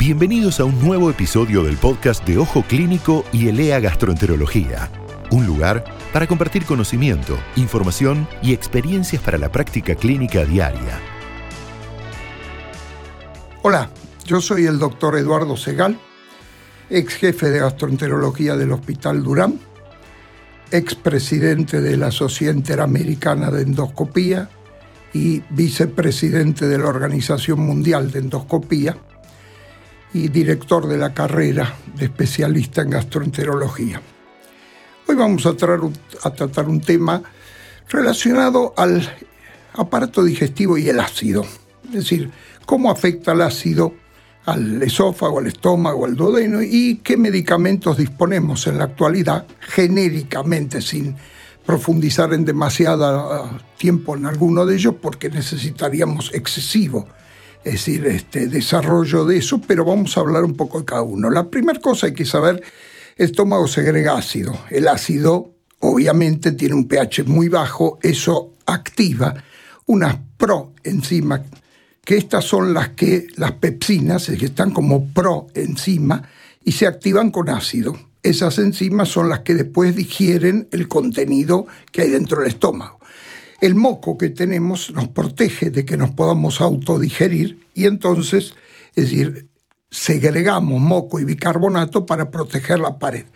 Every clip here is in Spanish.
Bienvenidos a un nuevo episodio del podcast de Ojo Clínico y Elea Gastroenterología, un lugar para compartir conocimiento, información y experiencias para la práctica clínica diaria. Hola, yo soy el doctor Eduardo Segal, ex jefe de gastroenterología del Hospital Durán, ex presidente de la Sociedad Interamericana de Endoscopía y vicepresidente de la Organización Mundial de Endoscopía y director de la carrera de especialista en gastroenterología. Hoy vamos a, a tratar un tema relacionado al aparato digestivo y el ácido, es decir, cómo afecta el ácido al esófago, al estómago, al duodeno y qué medicamentos disponemos en la actualidad genéricamente sin profundizar en demasiado tiempo en alguno de ellos porque necesitaríamos excesivo es decir, este desarrollo de eso, pero vamos a hablar un poco de cada uno. La primera cosa hay que saber, el estómago segrega ácido. El ácido obviamente tiene un pH muy bajo, eso activa unas proenzimas, que estas son las que, las pepsinas, que están como proenzima y se activan con ácido. Esas enzimas son las que después digieren el contenido que hay dentro del estómago. El moco que tenemos nos protege de que nos podamos autodigerir y entonces, es decir, segregamos moco y bicarbonato para proteger la pared.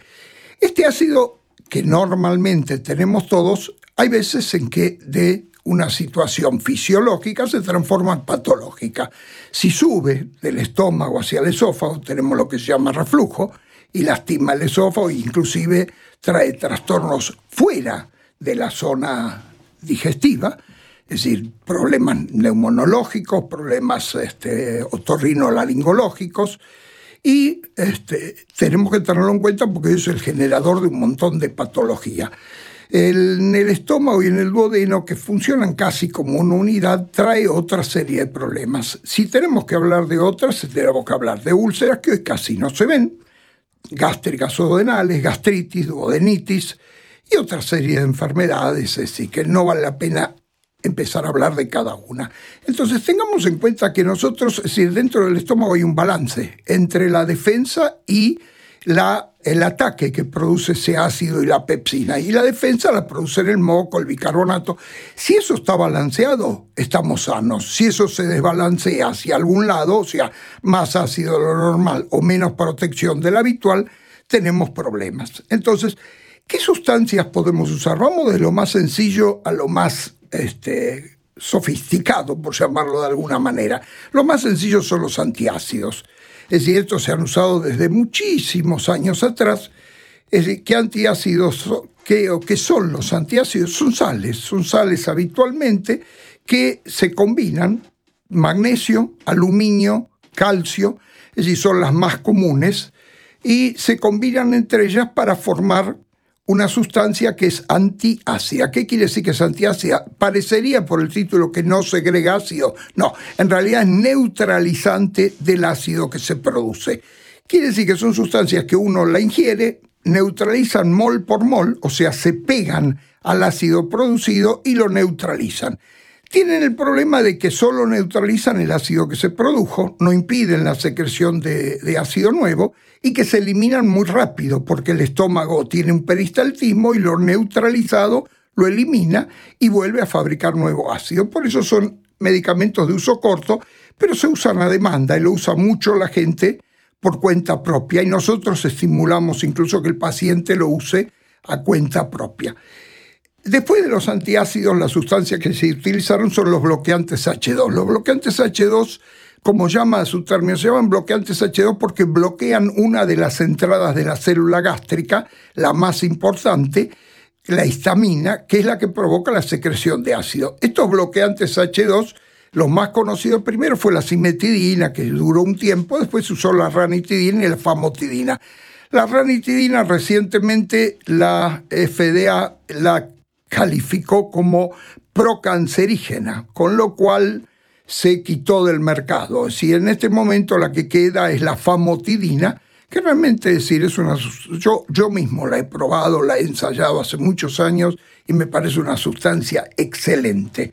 Este ácido que normalmente tenemos todos, hay veces en que de una situación fisiológica se transforma en patológica. Si sube del estómago hacia el esófago, tenemos lo que se llama reflujo y lastima el esófago e inclusive trae trastornos fuera de la zona digestiva, es decir, problemas neumonológicos, problemas este, otorrinolaringológicos, y este, tenemos que tenerlo en cuenta porque es el generador de un montón de patología. en el estómago y en el duodeno, que funcionan casi como una unidad, trae otra serie de problemas. Si tenemos que hablar de otras, tenemos que hablar de úlceras que hoy casi no se ven, gástricas duodenales, gastritis, duodenitis, y otra serie de enfermedades, es decir, que no vale la pena empezar a hablar de cada una. Entonces tengamos en cuenta que nosotros, es decir, dentro del estómago hay un balance entre la defensa y la, el ataque que produce ese ácido y la pepsina. Y la defensa la produce el moco, el bicarbonato. Si eso está balanceado, estamos sanos. Si eso se desbalancea hacia algún lado, o sea, más ácido de lo normal o menos protección del habitual, tenemos problemas. Entonces, ¿Qué sustancias podemos usar? Vamos de lo más sencillo a lo más este, sofisticado, por llamarlo de alguna manera. Lo más sencillo son los antiácidos. Es decir, estos se han usado desde muchísimos años atrás. Es decir, ¿qué antiácidos qué, o qué son los antiácidos? Son sales, son sales habitualmente que se combinan magnesio, aluminio, calcio, es decir, son las más comunes, y se combinan entre ellas para formar una sustancia que es antiácida. ¿Qué quiere decir que es antiácida? Parecería por el título que no segrega ácido. No, en realidad es neutralizante del ácido que se produce. Quiere decir que son sustancias que uno la ingiere, neutralizan mol por mol, o sea, se pegan al ácido producido y lo neutralizan. Tienen el problema de que solo neutralizan el ácido que se produjo, no impiden la secreción de, ácido nuevo y que se eliminan muy rápido porque el estómago tiene un peristaltismo y lo neutralizado lo elimina y vuelve a fabricar nuevo ácido. Por eso son medicamentos de uso corto, pero se usan a demanda y lo usa mucho la gente por cuenta propia y nosotros estimulamos incluso que el paciente lo use a cuenta propia. Después de los antiácidos, las sustancias que se utilizaron son los bloqueantes H2. Los bloqueantes H2, como llama su término, se llaman bloqueantes H2 porque bloquean una de las entradas de la célula gástrica, la más importante, la histamina, que es la que provoca la secreción de ácido. Estos bloqueantes H2, los más conocidos primero fue la cimetidina, que duró un tiempo, después se usó la ranitidina y la famotidina. La ranitidina recientemente la FDA la calificó como procancerígena, con lo cual se quitó del mercado. Si en este momento la que queda es la famotidina, que realmente decir es una yo yo mismo la he probado, la he ensayado hace muchos años y me parece una sustancia excelente.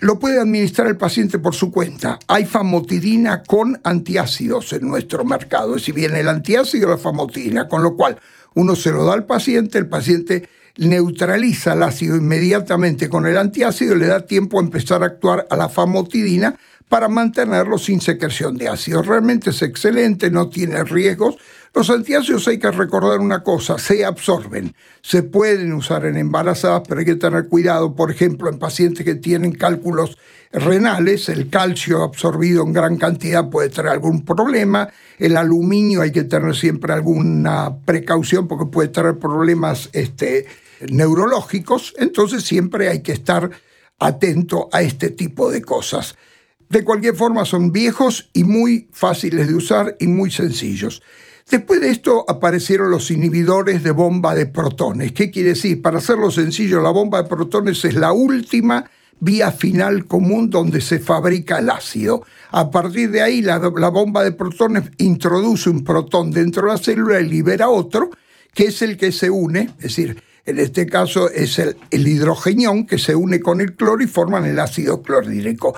lo puede administrar el paciente por su cuenta. Hay famotidina con antiácidos en nuestro mercado. Si viene el antiácido, la famotidina, con lo cual uno se lo da al paciente, el paciente neutraliza el ácido inmediatamente con el antiácido y le da tiempo a empezar a actuar a la famotidina para mantenerlo sin secreción de ácido. Realmente es excelente, no tiene riesgos. Los antiácidos hay que recordar una cosa, se absorben, se pueden usar en embarazadas, pero hay que tener cuidado, por ejemplo, en pacientes que tienen cálculos renales, el calcio absorbido en gran cantidad puede traer algún problema, el aluminio hay que tener siempre alguna precaución porque puede traer problemas este, neurológicos, entonces siempre hay que estar atento a este tipo de cosas. De cualquier forma son viejos y muy fáciles de usar y muy sencillos. Después de esto aparecieron los inhibidores de bomba de protones. ¿Qué quiere decir? Para hacerlo sencillo, la bomba de protones es la última vía final común donde se fabrica el ácido. A partir de ahí, la, bomba de protones introduce un protón dentro de la célula y libera otro, que es el que se une, es decir, en este caso es el, el hidrogenión que se une con el cloro y forman el ácido clorhídrico.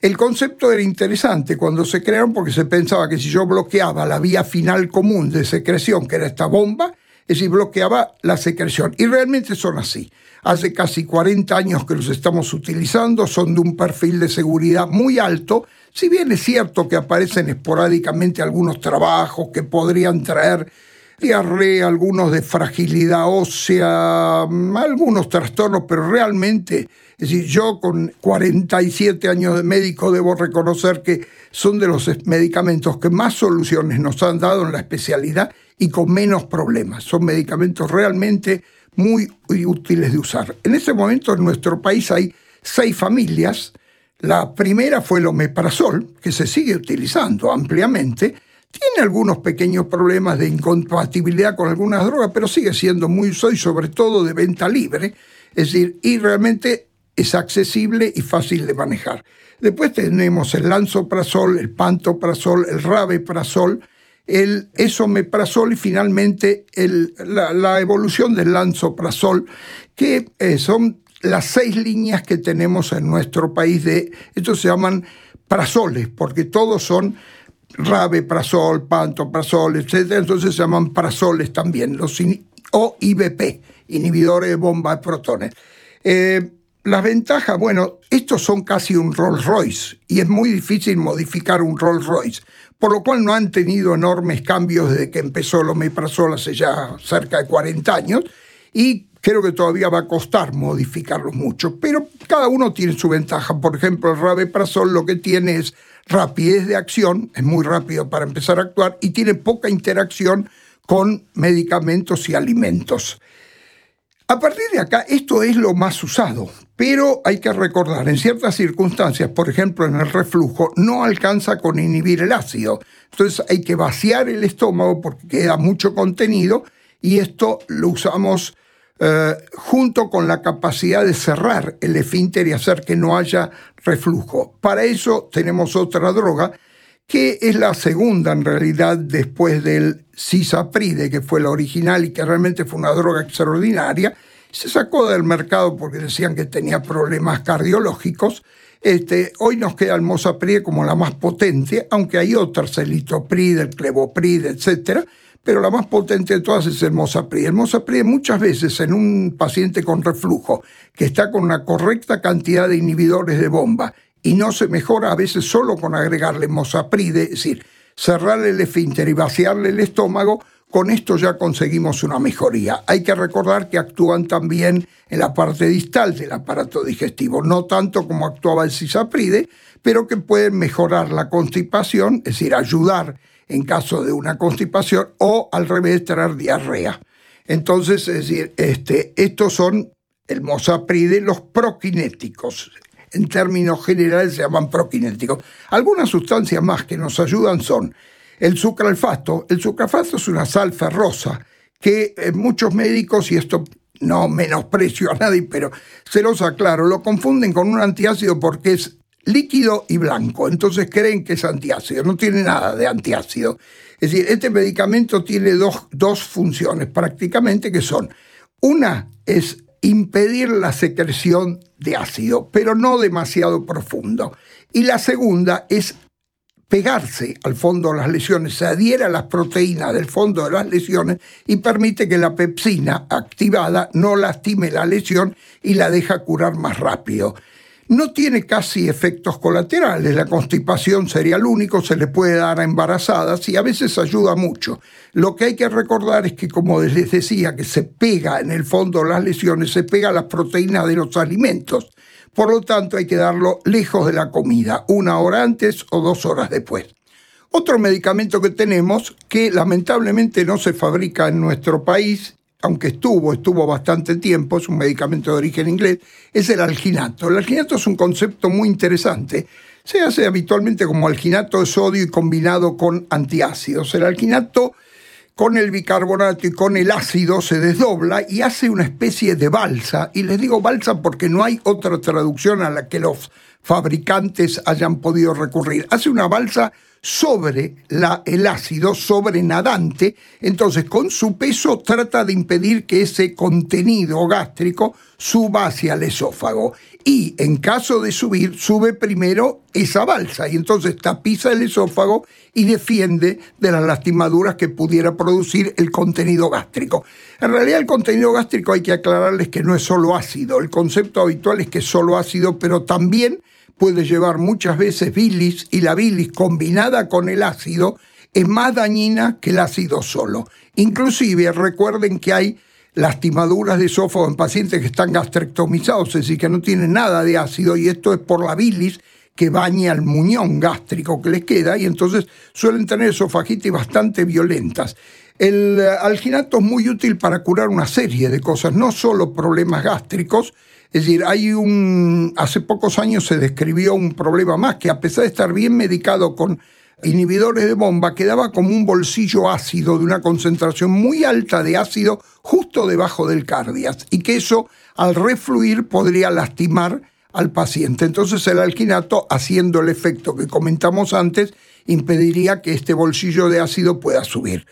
El concepto era interesante cuando se crearon porque se pensaba que si yo bloqueaba la vía final común de secreción, que era esta bomba, es decir, bloqueaba la secreción. Y realmente son así. Hace casi 40 años que los estamos utilizando, son de un perfil de seguridad muy alto, si bien es cierto que aparecen esporádicamente algunos trabajos que podrían traer diarrea, algunos de fragilidad ósea, algunos trastornos, pero realmente es decir, yo con 47 años de médico debo reconocer que son de los medicamentos que más soluciones nos han dado en la especialidad y con menos problemas. Son medicamentos realmente muy útiles de usar. En ese momento en nuestro país hay seis familias. La primera fue el omeprazol, que se sigue utilizando ampliamente. Tiene algunos pequeños problemas de incompatibilidad con algunas drogas, pero sigue siendo muy usado y sobre todo de venta libre. Es decir, y realmente es accesible y fácil de manejar. Después tenemos el lanzoprazol, el pantoprazol, el rabeprazol, el esomeprazol y finalmente la, evolución del lanzoprazol, que eh, son las seis líneas que tenemos en nuestro país de, estos se llaman prazoles, porque todos son rabeprazol, pantoprazol, etc. Entonces se llaman prazoles también, los o IBP, inhibidores de bomba de protones. Eh, las ventajas, bueno, estos son casi un Rolls Royce y es muy difícil modificar un Rolls Royce, por lo cual no han tenido enormes cambios desde que empezó el omeprazol hace ya cerca de 40 años y creo que todavía va a costar modificarlos mucho, pero cada uno tiene su ventaja. Por ejemplo, el rabeprazol lo que tiene es rapidez de acción, es muy rápido para empezar a actuar y tiene poca interacción con medicamentos y alimentos. A partir de acá, esto es lo más usado, pero hay que recordar, en ciertas circunstancias, por ejemplo en el reflujo, no alcanza con inhibir el ácido. Entonces hay que vaciar el estómago porque queda mucho contenido y esto lo usamos eh, junto con la capacidad de cerrar el esfínter y hacer que no haya reflujo. Para eso tenemos otra droga que es la segunda en realidad después del cisapride, que fue la original y que realmente fue una droga extraordinaria. Se sacó del mercado porque decían que tenía problemas cardiológicos. Este, hoy nos queda el mosapride como la más potente, aunque hay otras, el litopride, el clevopride, etc. Pero la más potente de todas es el mosapride. El mosapride muchas veces en un paciente con reflujo que está con una correcta cantidad de inhibidores de bomba y no se mejora a veces solo con agregarle mosapride, es decir, cerrarle el esfínter y vaciarle el estómago, con esto ya conseguimos una mejoría. Hay que recordar que actúan también en la parte distal del aparato digestivo, no tanto como actuaba el cisapride, pero que pueden mejorar la constipación, es decir, ayudar en caso de una constipación o al revés traer diarrea. Entonces, es decir, este, estos son el mosapride, los prokinéticos, en términos generales se llaman prokinéticos. Algunas sustancias más que nos ayudan son el sucralfato. El sucralfato es una sal ferrosa que eh, muchos médicos, y esto no menosprecio a nadie, pero se los aclaro, lo confunden con un antiácido porque es líquido y blanco, entonces creen que es antiácido, no tiene nada de antiácido. Es decir, este medicamento tiene dos, dos funciones prácticamente que son, una es impedir la secreción de ácido, pero no demasiado profundo. Y la segunda es pegarse al fondo de las lesiones, se adhiere a las proteínas del fondo de las lesiones y permite que la pepsina activada no lastime la lesión y la deja curar más rápido. No tiene casi efectos colaterales, la constipación sería el único, se le puede dar a embarazadas y a veces ayuda mucho. Lo que hay que recordar es que, como les decía, que se pega en el fondo las lesiones, se pega las proteínas de los alimentos. Por lo tanto, hay que darlo lejos de la comida, una hora antes o dos horas después. Otro medicamento que tenemos, que lamentablemente no se fabrica en nuestro país aunque estuvo, estuvo bastante tiempo, es un medicamento de origen inglés, es el alginato. El alginato es un concepto muy interesante. Se hace habitualmente como alginato de sodio y combinado con antiácidos. El alginato con el bicarbonato y con el ácido se desdobla y hace una especie de balsa. Y les digo balsa porque no hay otra traducción a la que los fabricantes hayan podido recurrir. Hace una balsa sobre el ácido, sobre nadante, entonces con su peso trata de impedir que ese contenido gástrico suba hacia el esófago. Y en caso de subir, sube primero esa balsa y entonces tapiza el esófago y defiende de las lastimaduras que pudiera producir el contenido gástrico. En realidad el contenido gástrico hay que aclararles que no es solo ácido, el concepto habitual es que es solo ácido, pero también puede llevar muchas veces bilis y la bilis combinada con el ácido es más dañina que el ácido solo. Inclusive recuerden que hay lastimaduras de esófago en pacientes que están gastrectomizados, es decir, que no tienen nada de ácido y esto es por la bilis que baña el muñón gástrico que les queda y entonces suelen tener esofagitis bastante violentas. El eh, alginato es muy útil para curar una serie de cosas, no solo problemas gástricos, es decir, hay un. Hace pocos años se describió un problema más que, a pesar de estar bien medicado con inhibidores de bomba, quedaba como un bolsillo ácido de una concentración muy alta de ácido justo debajo del cardias y que eso, al refluir, podría lastimar al paciente. Entonces, el alquinato, haciendo el efecto que comentamos antes, impediría que este bolsillo de ácido pueda subir.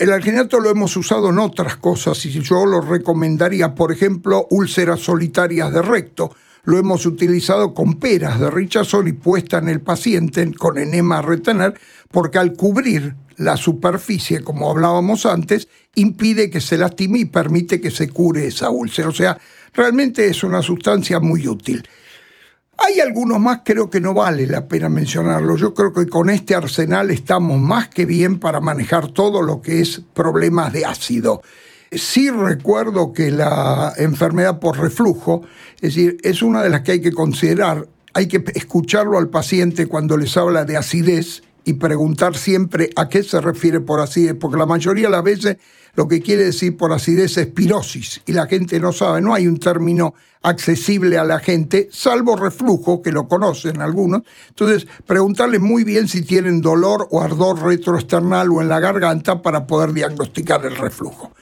El alginato lo hemos usado en otras cosas y yo lo recomendaría, por ejemplo, úlceras solitarias de recto. Lo hemos utilizado con peras de richazón y puesta en el paciente con enema a retener, porque al cubrir la superficie, como hablábamos antes, impide que se lastime y permite que se cure esa úlcera. O sea, realmente es una sustancia muy útil. Hay algunos más, creo que no vale la pena mencionarlo. Yo creo que con este arsenal estamos más que bien para manejar todo lo que es problemas de ácido. Sí recuerdo que la enfermedad por reflujo, es decir, es una de las que hay que considerar. Hay que escucharlo al paciente cuando les habla de acidez y preguntar siempre a qué se refiere por acidez, porque la mayoría de las veces lo que quiere decir por acidez es pirosis y la gente no sabe, no hay un término accesible a la gente, salvo reflujo, que lo conocen algunos. Entonces, preguntarles muy bien si tienen dolor o ardor retroesternal o en la garganta para poder diagnosticar el reflujo.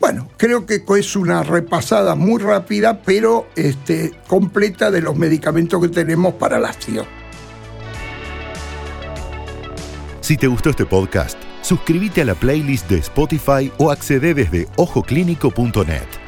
Bueno, creo que es una repasada muy rápida, pero este, completa de los medicamentos que tenemos para la acción. Si te gustó este podcast, suscríbete a la playlist de Spotify o accede desde ojoclínico.net.